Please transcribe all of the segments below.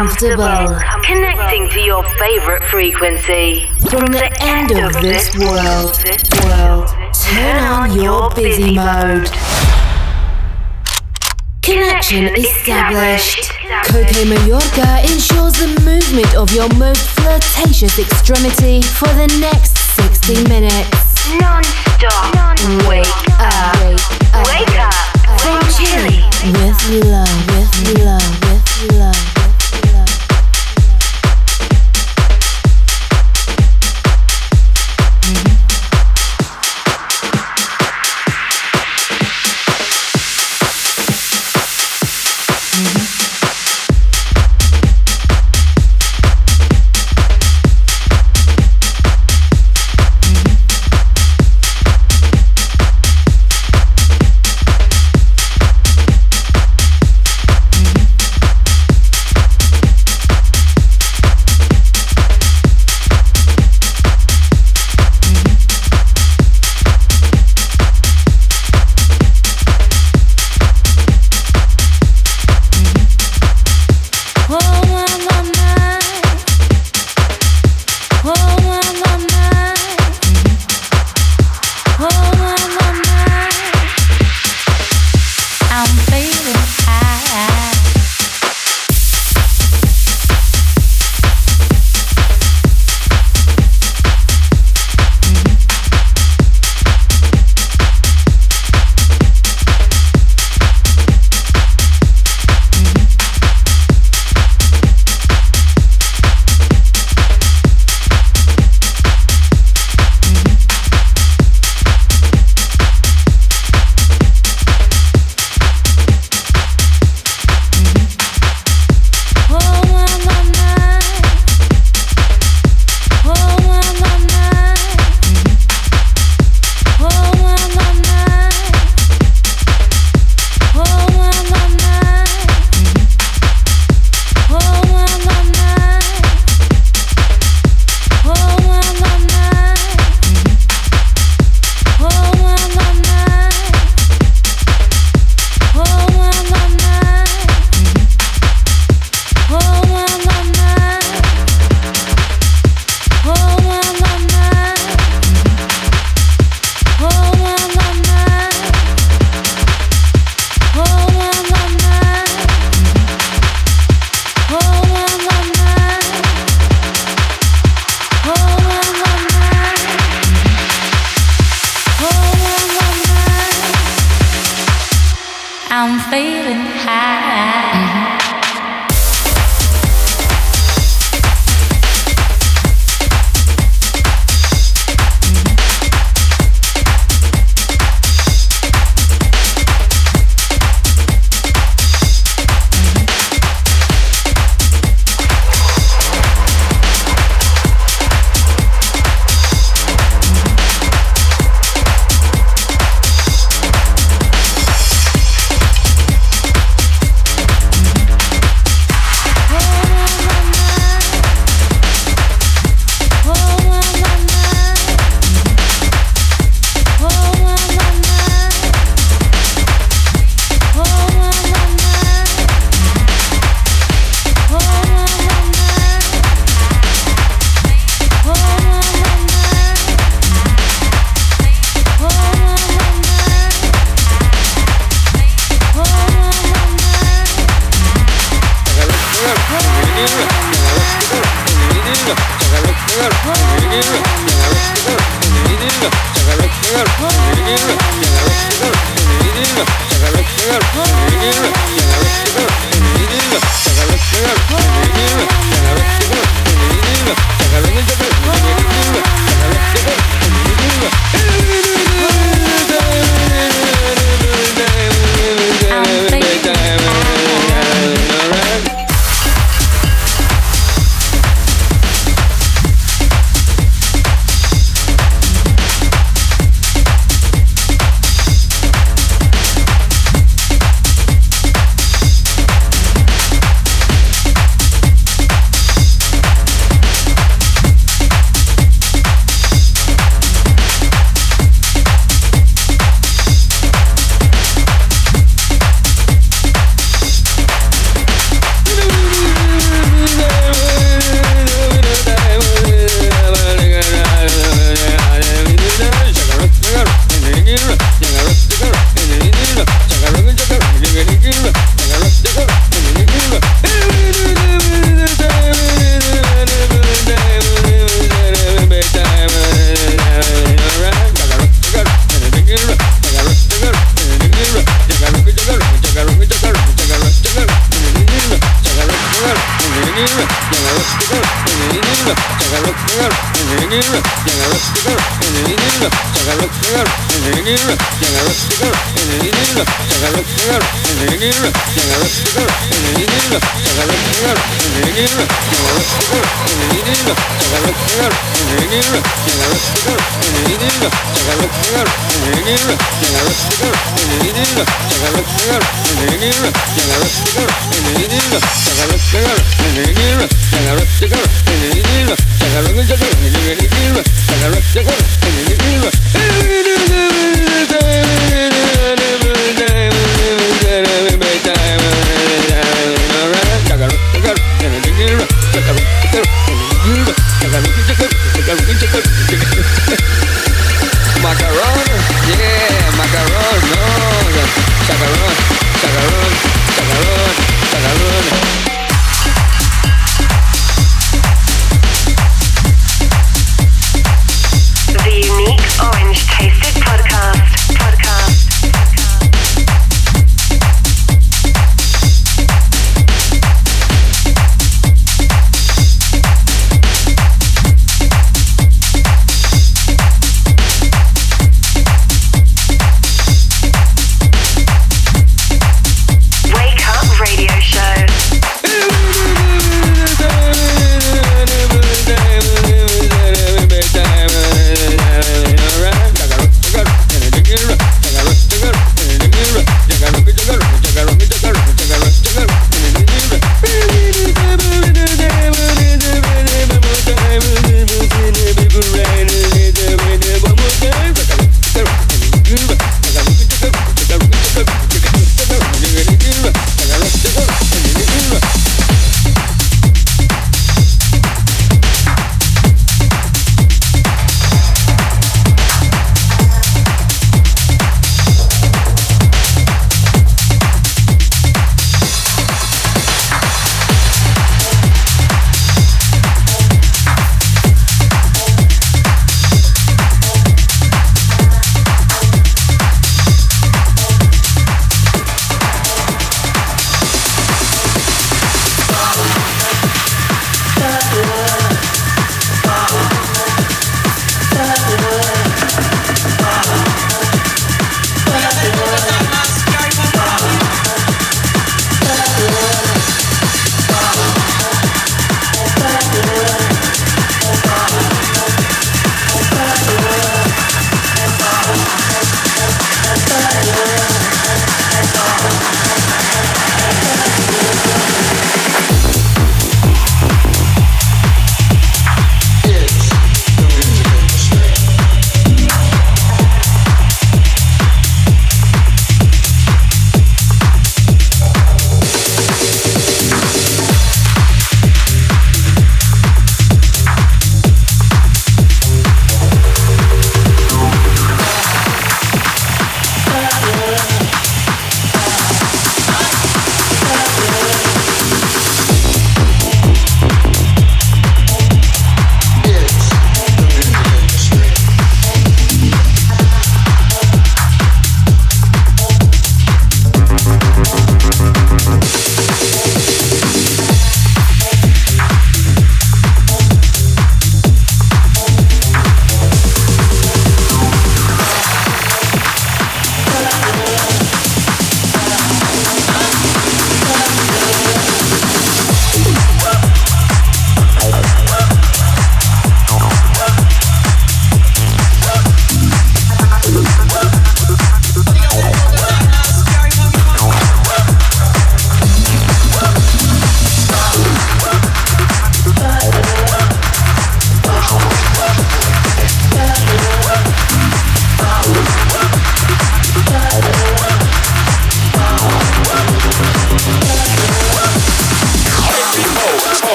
comfortable. Connecting to your favorite frequency. From the end of this world, world, turn on your busy mode. Connection established. Coke Mayorga ensures the movement of your most flirtatious extremity for the next 60 minutes. Non-stop. Wake up. Wake up. From Chile. With love, with love, with love, Dinner up, dinner it. dinner up. gidiyor, çakalık gidiyor, ileri gidiyor, çakalık gidiyor, ileri gidiyor, çakalık gidiyor, ileri gidiyor, çakalık gidiyor, ileri gidiyor, çakalık gidiyor, ileri gidiyor, çakalık gidiyor, ileri gidiyor, çakalık gidiyor, ileri gidiyor, çakalık gidiyor, ileri gidiyor, çakalık gidiyor, ileri gidiyor, çakalık gidiyor, ileri gidiyor, çakalık gidiyor, ileri gidiyor, çakalık gidiyor, ileri gidiyor, çakalık gidiyor, ileri gidiyor, çakalık gidiyor, ileri gidiyor, çakalık gidiyor, ileri gidiyor, çakalık gidiyor, ileri gidiyor, çakalık gidiyor, ileri gidiyor, Hey, hey, hey, hey,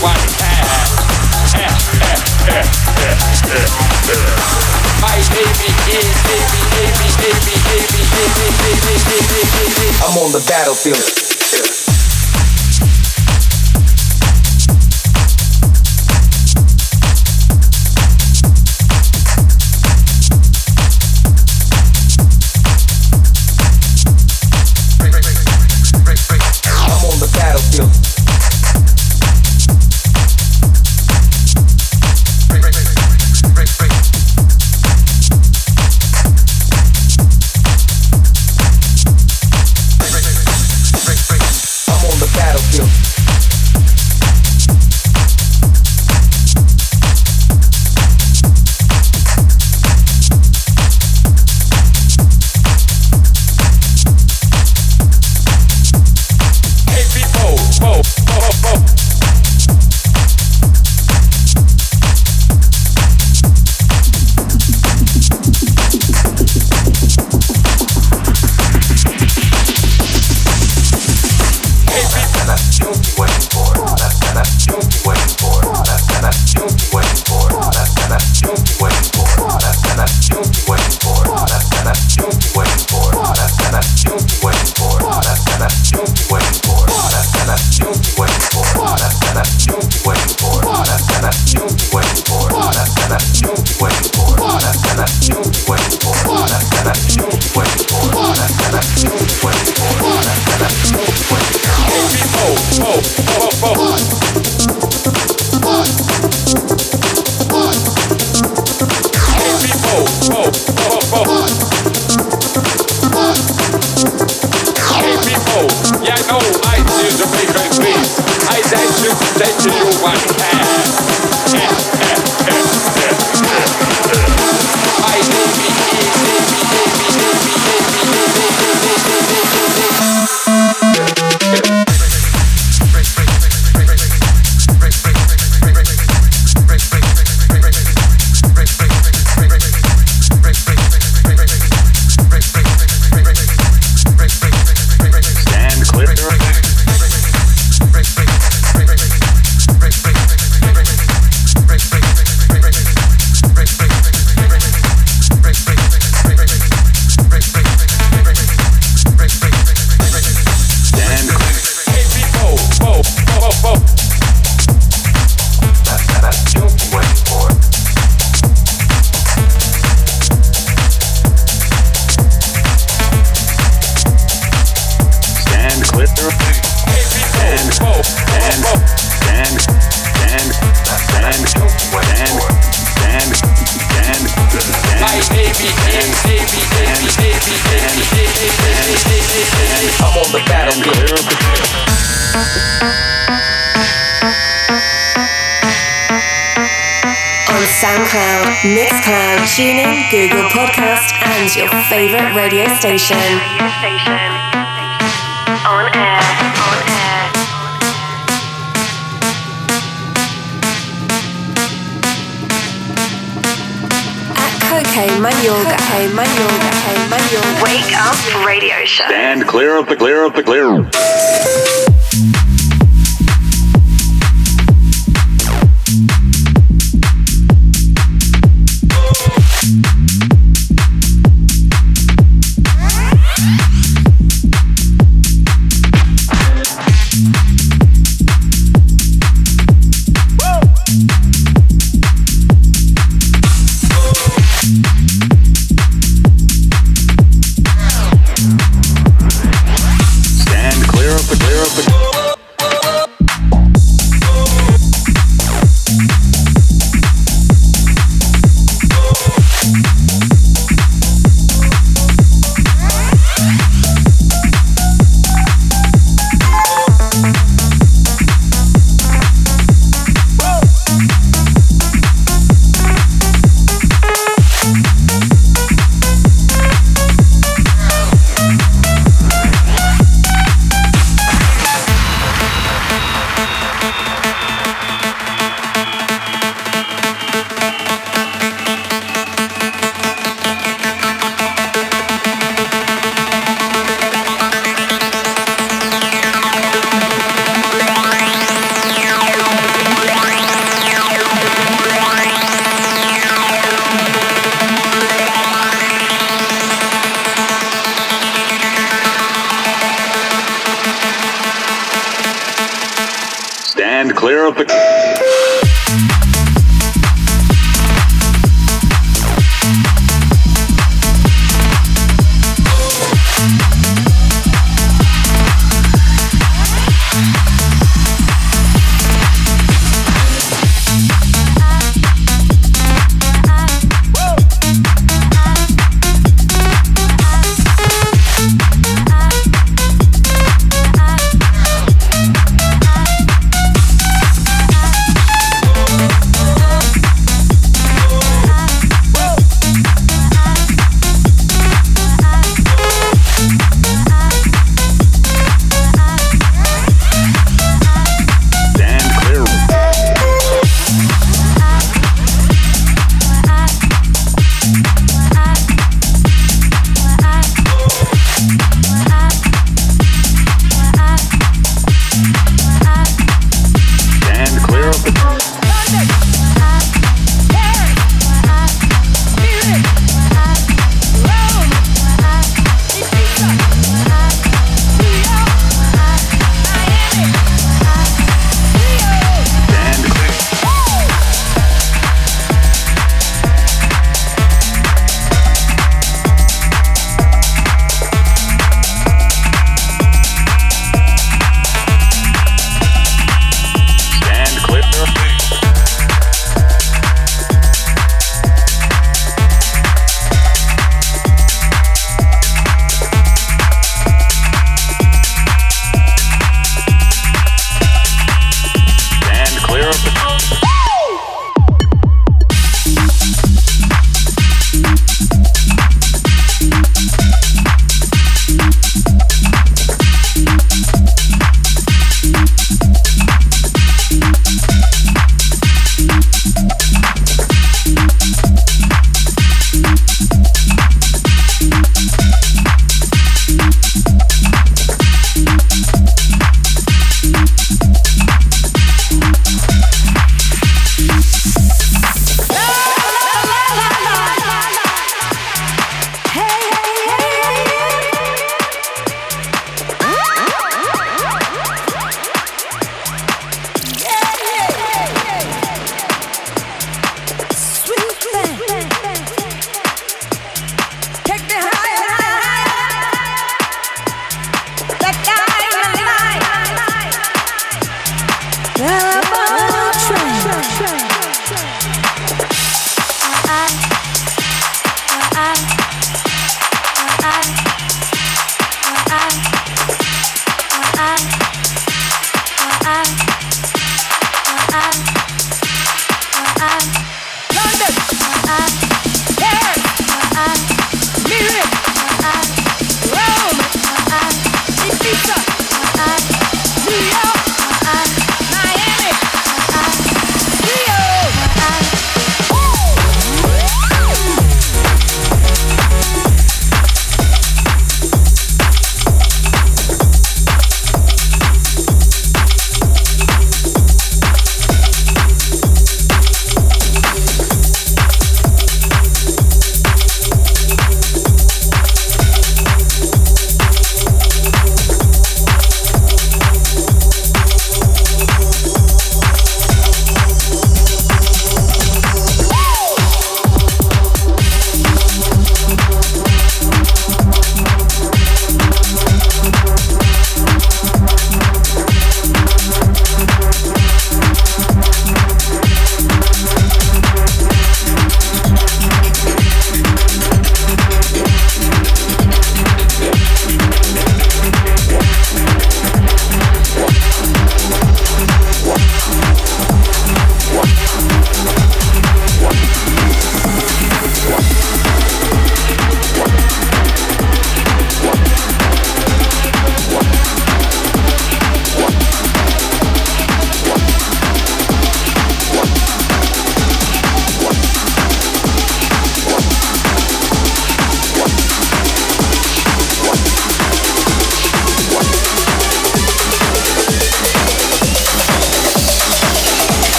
My baby is baby, baby, baby, baby. I'm on the battlefield. for.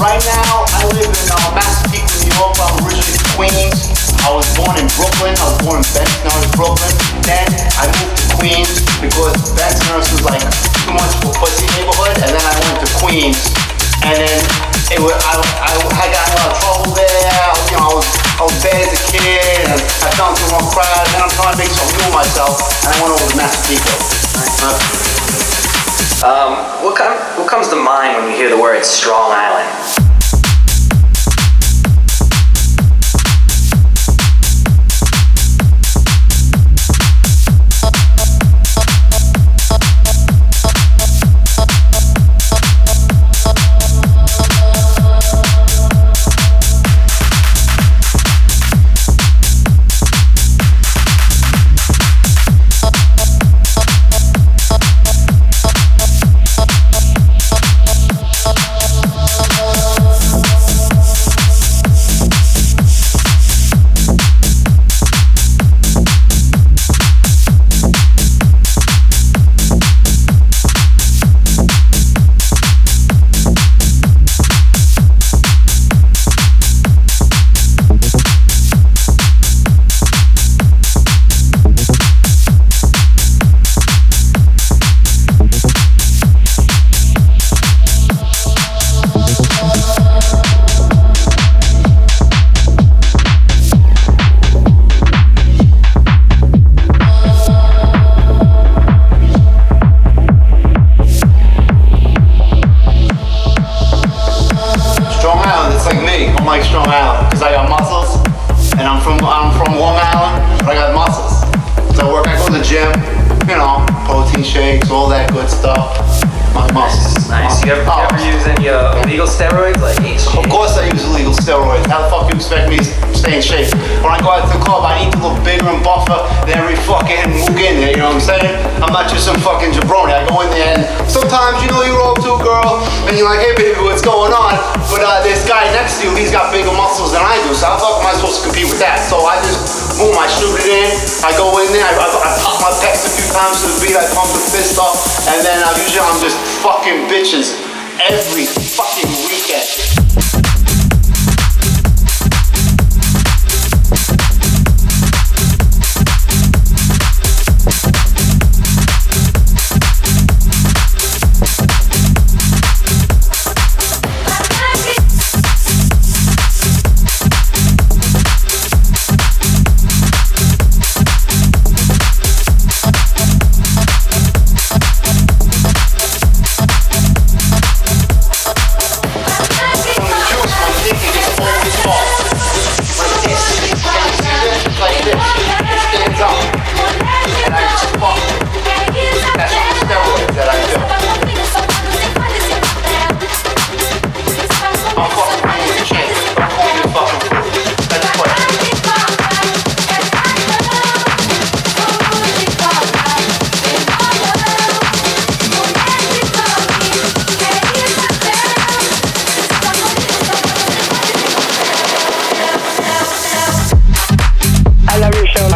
Right now, I live in uh, Massapequa, New York. I'm originally from Queens. I was born in Brooklyn. I was born in Benson, now it's Brooklyn. Then I moved to Queens because Benson was like too much of a pussy neighborhood. And then I went to Queens. And then it was, I, I, I got in a lot of trouble there. You know, I was, I was bad as a kid. And I into the wrong crowd. Then I'm trying to make something new myself. And I went over to Massapequa. Um, what come, what comes to mind when you hear the word Strong Island?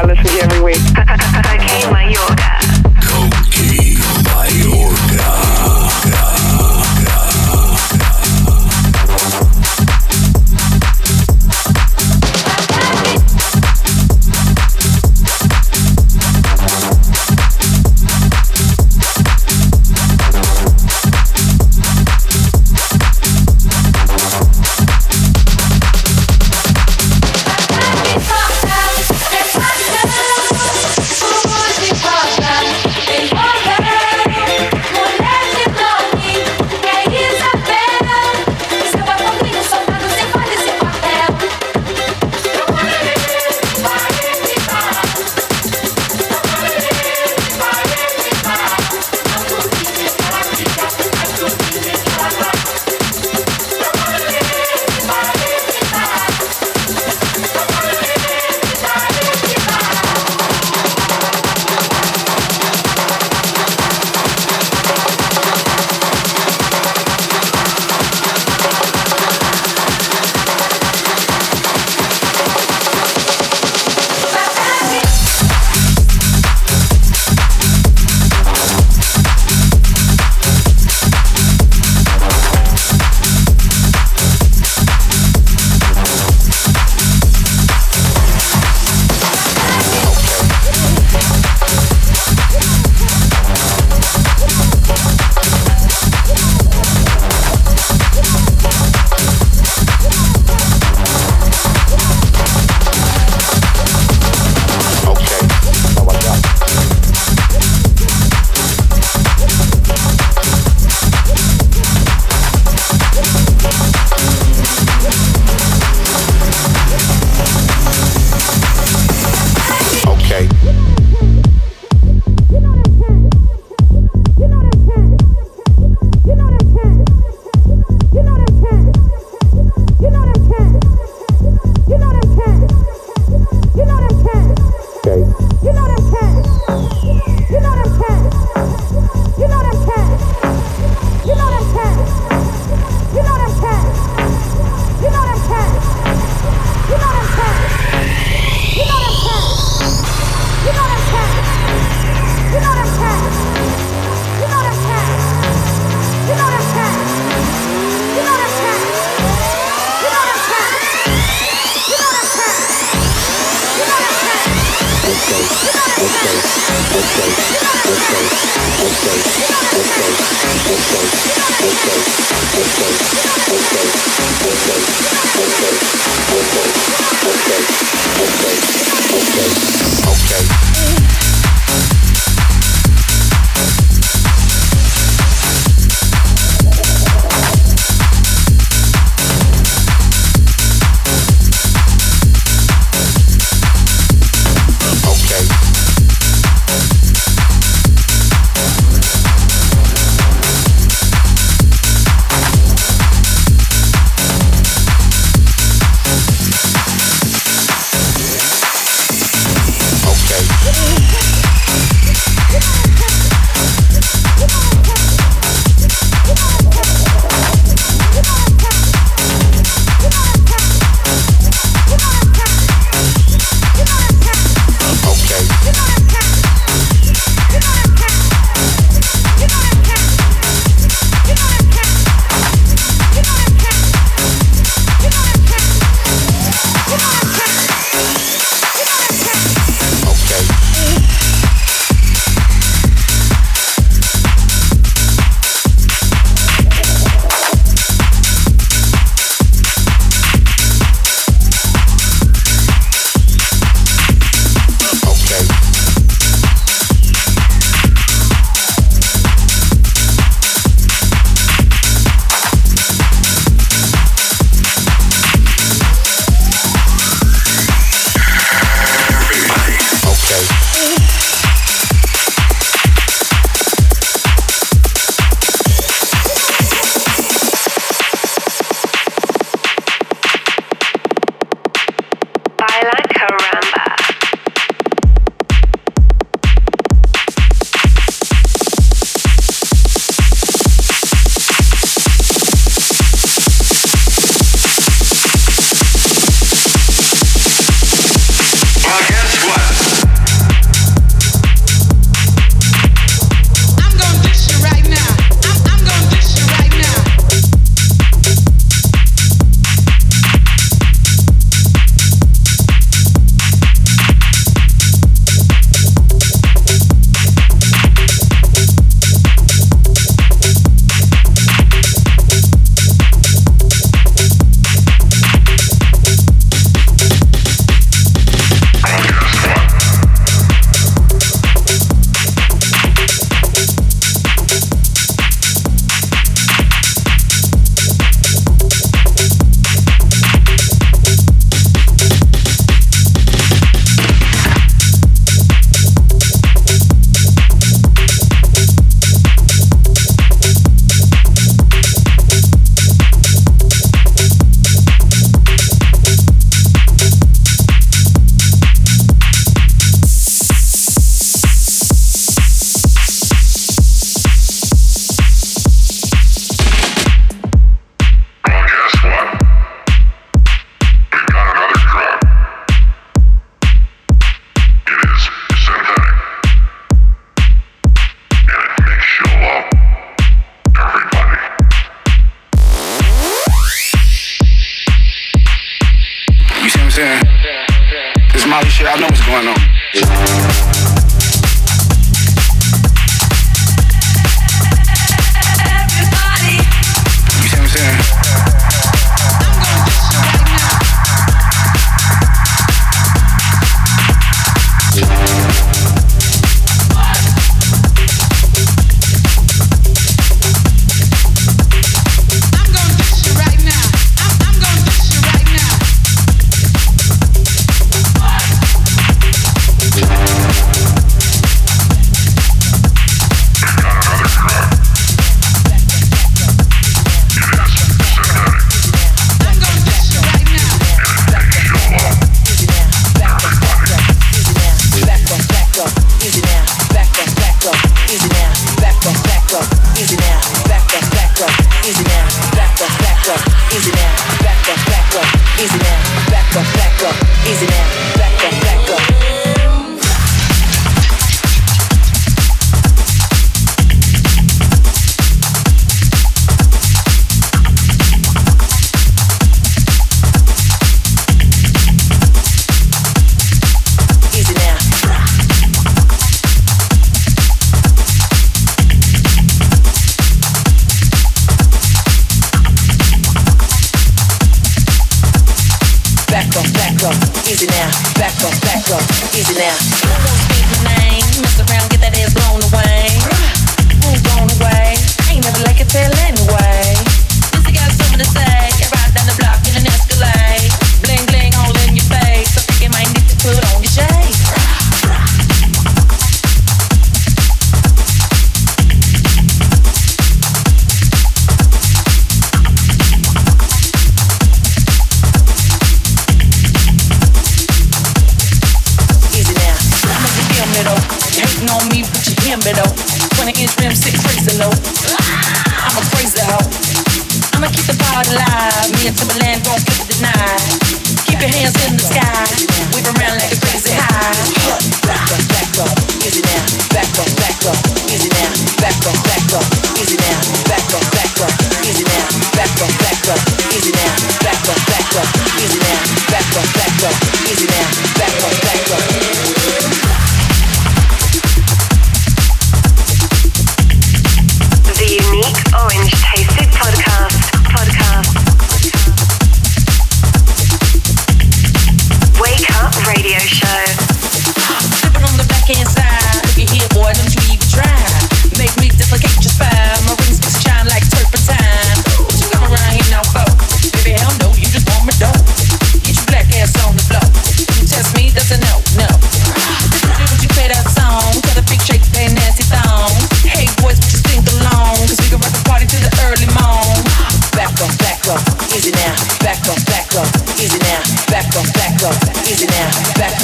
I listen to you every week.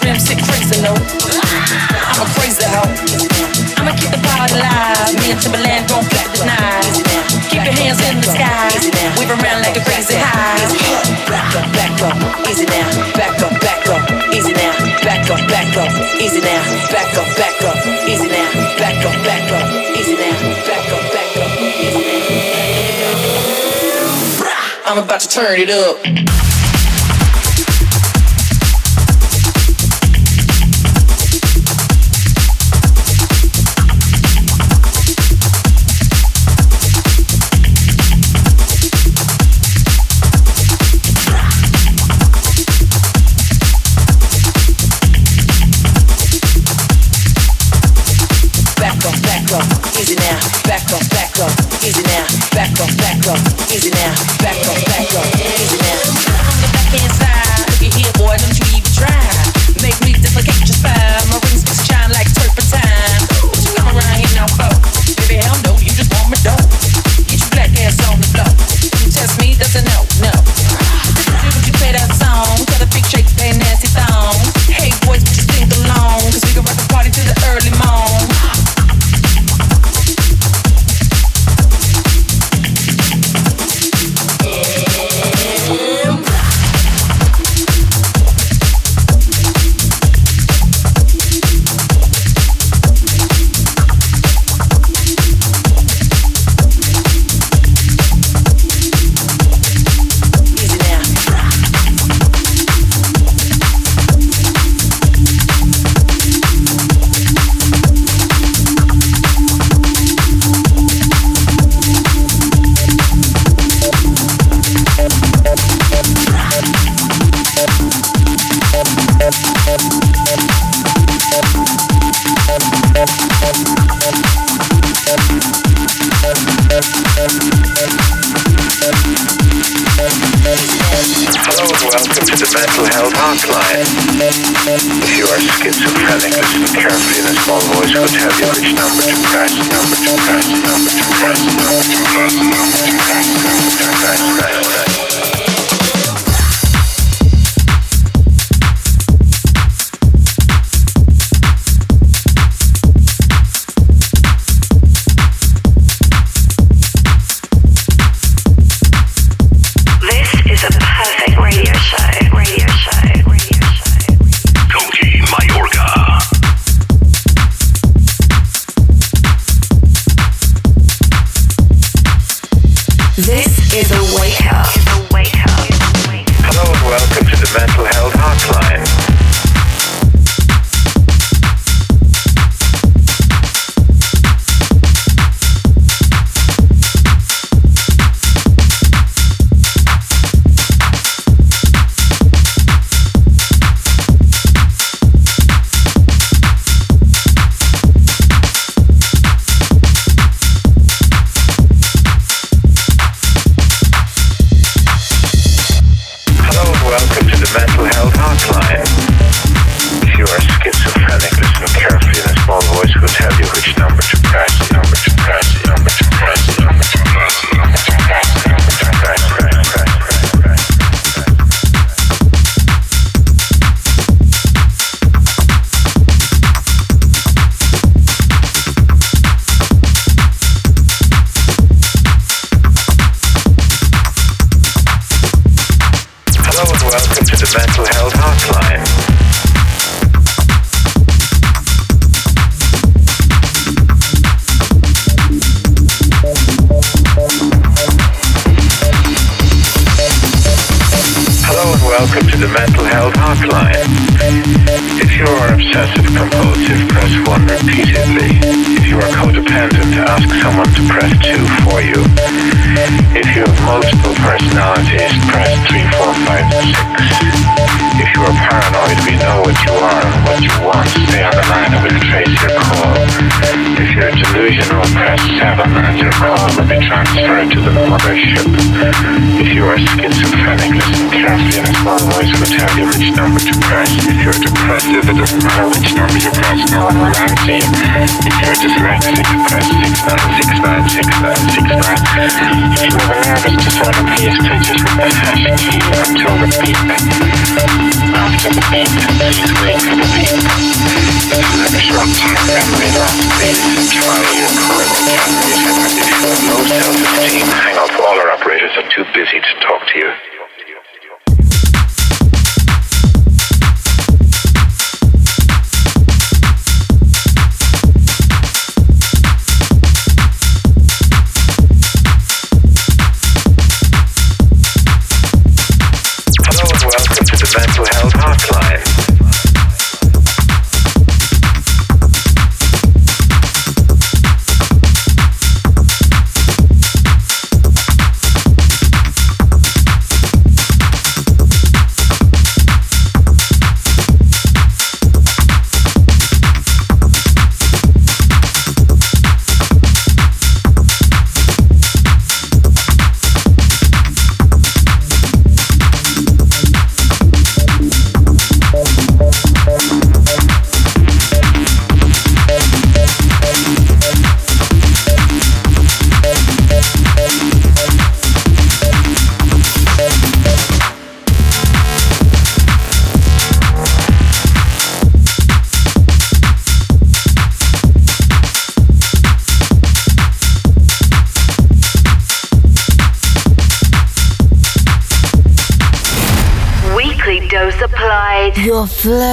dreams, sick. I'm a crazy hoe. I'ma keep the party alive. Me and Timbaland gon' flip the knives. Keep your hands in the sky. Weave around like a crazy high. Back up, back up, easy now. Back up, back up, easy now. Back up, back up, easy now. Back up, back up, easy now. Back up, back up, easy now. Back up, back up, easy now. I'm about to turn it up.